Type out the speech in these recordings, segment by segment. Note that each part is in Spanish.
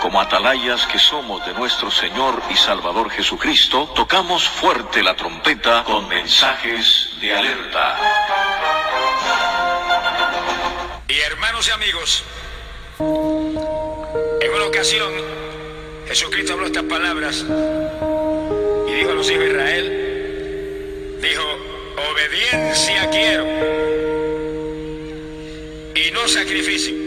como atalayas que somos de nuestro Señor y Salvador Jesucristo, tocamos fuerte la trompeta con mensajes de alerta. Y hermanos y amigos, en una ocasión Jesucristo habló estas palabras y dijo a los hijos de Israel, dijo, obediencia quiero y no sacrificio.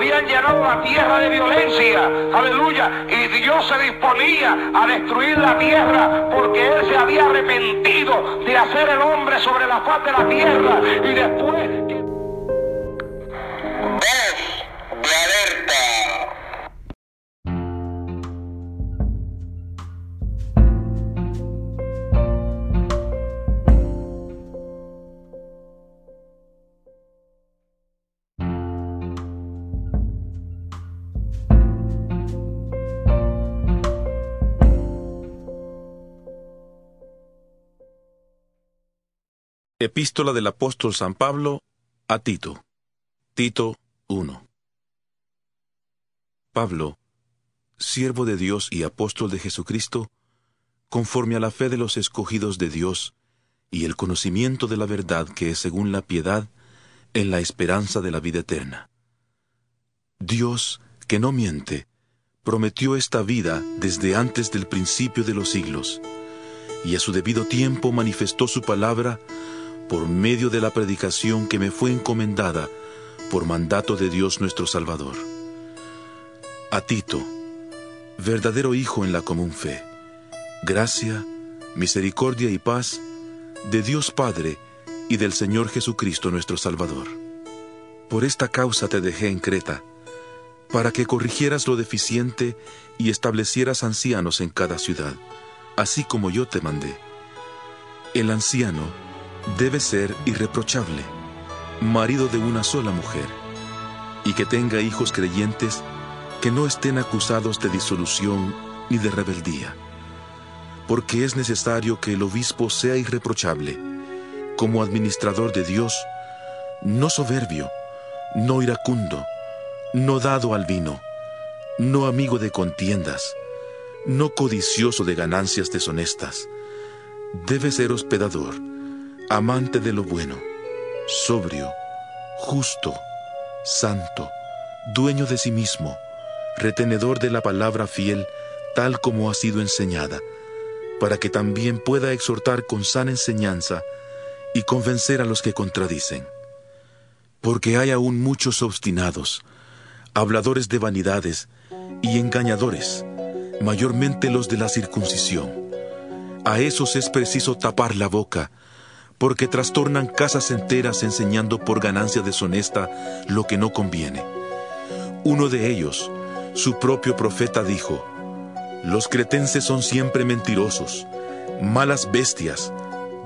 Habían llenado la tierra de violencia, aleluya, y Dios se disponía a destruir la tierra porque Él se había arrepentido de hacer el hombre sobre la faz de la tierra y después... Voz de alerta. Epístola del apóstol San Pablo a Tito. Tito 1. Pablo, siervo de Dios y apóstol de Jesucristo, conforme a la fe de los escogidos de Dios y el conocimiento de la verdad que es según la piedad, en la esperanza de la vida eterna. Dios, que no miente, prometió esta vida desde antes del principio de los siglos, y a su debido tiempo manifestó su palabra por medio de la predicación que me fue encomendada por mandato de Dios nuestro Salvador. A Tito, verdadero hijo en la común fe, gracia, misericordia y paz de Dios Padre y del Señor Jesucristo nuestro Salvador. Por esta causa te dejé en Creta, para que corrigieras lo deficiente y establecieras ancianos en cada ciudad, así como yo te mandé. El anciano debe ser irreprochable, marido de una sola mujer, y que tenga hijos creyentes que no estén acusados de disolución ni de rebeldía, porque es necesario que el obispo sea irreprochable, como administrador de Dios, no soberbio, no iracundo, no dado al vino, no amigo de contiendas, no codicioso de ganancias deshonestas. Debe ser hospedador, amante de lo bueno, sobrio, justo, santo, dueño de sí mismo, retenedor de la palabra fiel tal como ha sido enseñada, para que también pueda exhortar con sana enseñanza y convencer a los que contradicen. Porque hay aún muchos obstinados, habladores de vanidades y engañadores, mayormente los de la circuncisión. A esos es preciso tapar la boca, porque trastornan casas enteras enseñando por ganancia deshonesta lo que no conviene. Uno de ellos, su propio profeta, dijo, Los cretenses son siempre mentirosos, malas bestias,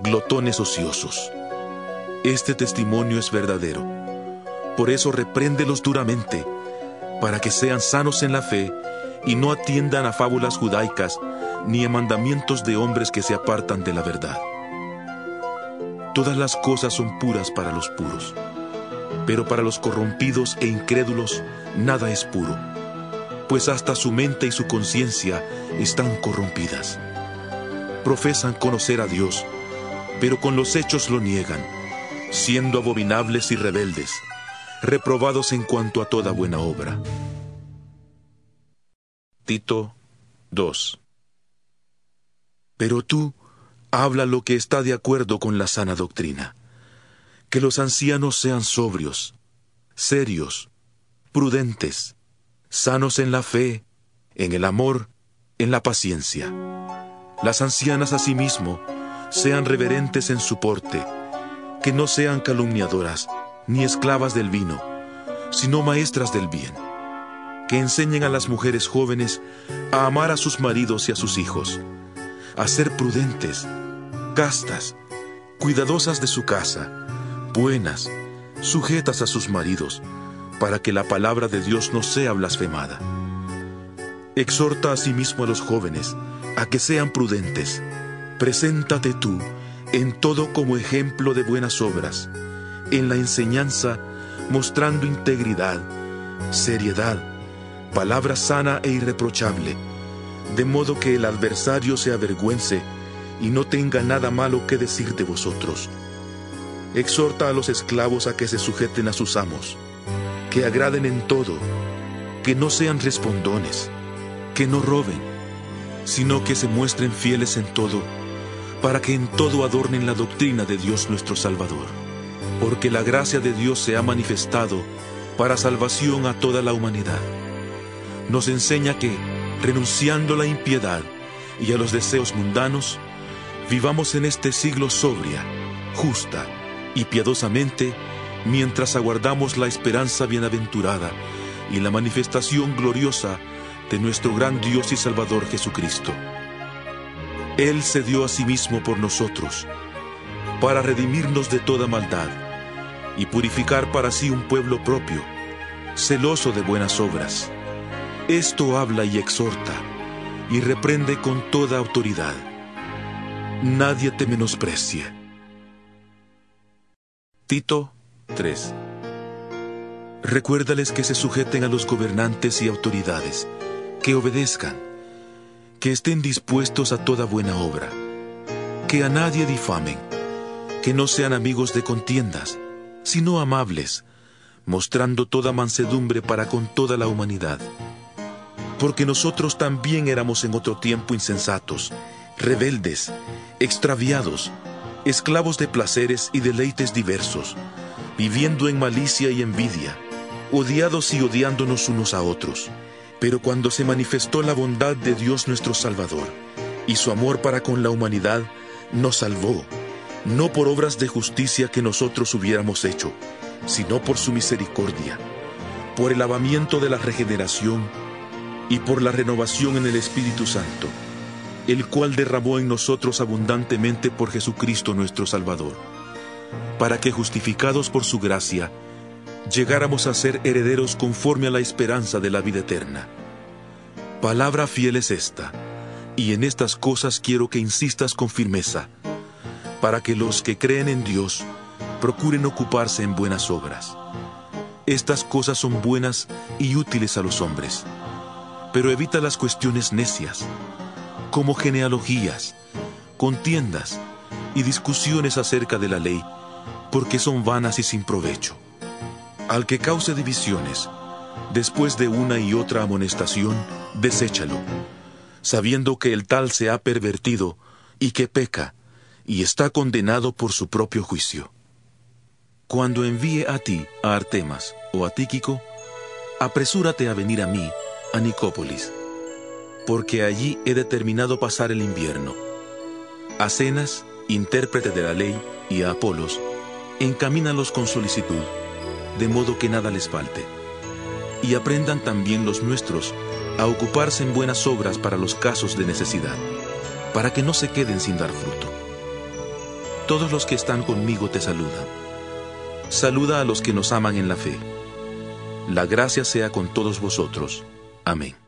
glotones ociosos. Este testimonio es verdadero. Por eso repréndelos duramente, para que sean sanos en la fe y no atiendan a fábulas judaicas ni a mandamientos de hombres que se apartan de la verdad. Todas las cosas son puras para los puros, pero para los corrompidos e incrédulos nada es puro, pues hasta su mente y su conciencia están corrompidas. Profesan conocer a Dios, pero con los hechos lo niegan, siendo abominables y rebeldes, reprobados en cuanto a toda buena obra. Tito 2 Pero tú, habla lo que está de acuerdo con la sana doctrina. Que los ancianos sean sobrios, serios, prudentes, sanos en la fe, en el amor, en la paciencia. Las ancianas asimismo sean reverentes en su porte, que no sean calumniadoras, ni esclavas del vino, sino maestras del bien, que enseñen a las mujeres jóvenes a amar a sus maridos y a sus hijos, a ser prudentes, castas, cuidadosas de su casa, buenas, sujetas a sus maridos, para que la palabra de Dios no sea blasfemada. Exhorta asimismo a los jóvenes a que sean prudentes. Preséntate tú en todo como ejemplo de buenas obras, en la enseñanza mostrando integridad, seriedad, palabra sana e irreprochable, de modo que el adversario se avergüence y no tenga nada malo que decir de vosotros. Exhorta a los esclavos a que se sujeten a sus amos, que agraden en todo, que no sean respondones, que no roben, sino que se muestren fieles en todo, para que en todo adornen la doctrina de Dios nuestro Salvador. Porque la gracia de Dios se ha manifestado para salvación a toda la humanidad. Nos enseña que, renunciando a la impiedad y a los deseos mundanos, vivamos en este siglo sobria, justa y piadosamente, mientras aguardamos la esperanza bienaventurada y la manifestación gloriosa de nuestro gran Dios y Salvador Jesucristo. Él se dio a sí mismo por nosotros, para redimirnos de toda maldad y purificar para sí un pueblo propio, celoso de buenas obras. Esto habla y exhorta, y reprende con toda autoridad. Nadie te menosprecie. Tito 3 Recuérdales que se sujeten a los gobernantes y autoridades, que obedezcan, que estén dispuestos a toda buena obra, que a nadie difamen, que no sean amigos de contiendas, sino amables, mostrando toda mansedumbre para con toda la humanidad. Porque nosotros también éramos en otro tiempo insensatos, rebeldes, extraviados, esclavos de placeres y deleites diversos, viviendo en malicia y envidia odiados y odiándonos unos a otros. Pero cuando se manifestó la bondad de Dios nuestro Salvador y su amor para con la humanidad, nos salvó, no por obras de justicia que nosotros hubiéramos hecho, sino por su misericordia, por el lavamiento de la regeneración y por la renovación en el Espíritu Santo, el cual derramó en nosotros abundantemente por Jesucristo nuestro Salvador, para que justificados por su gracia, llegáramos a ser herederos conforme a la esperanza de la vida eterna. Palabra fiel es esta, y en estas cosas quiero que insistas con firmeza, para que los que creen en Dios procuren ocuparse en buenas obras. Estas cosas son buenas y útiles a los hombres, pero evita las cuestiones necias, como genealogías, contiendas y discusiones acerca de la ley, porque son vanas y sin provecho al que cause divisiones, después de una y otra amonestación, deséchalo, sabiendo que el tal se ha pervertido y que peca, y está condenado por su propio juicio. Cuando envíe a ti a Artemas o a Tíquico, apresúrate a venir a mí, a Nicópolis, porque allí he determinado pasar el invierno. A Cenas, intérprete de la ley, y a Apolos, encamínalos con solicitud de modo que nada les falte. Y aprendan también los nuestros a ocuparse en buenas obras para los casos de necesidad, para que no se queden sin dar fruto. Todos los que están conmigo te saludan. Saluda a los que nos aman en la fe. La gracia sea con todos vosotros. Amén.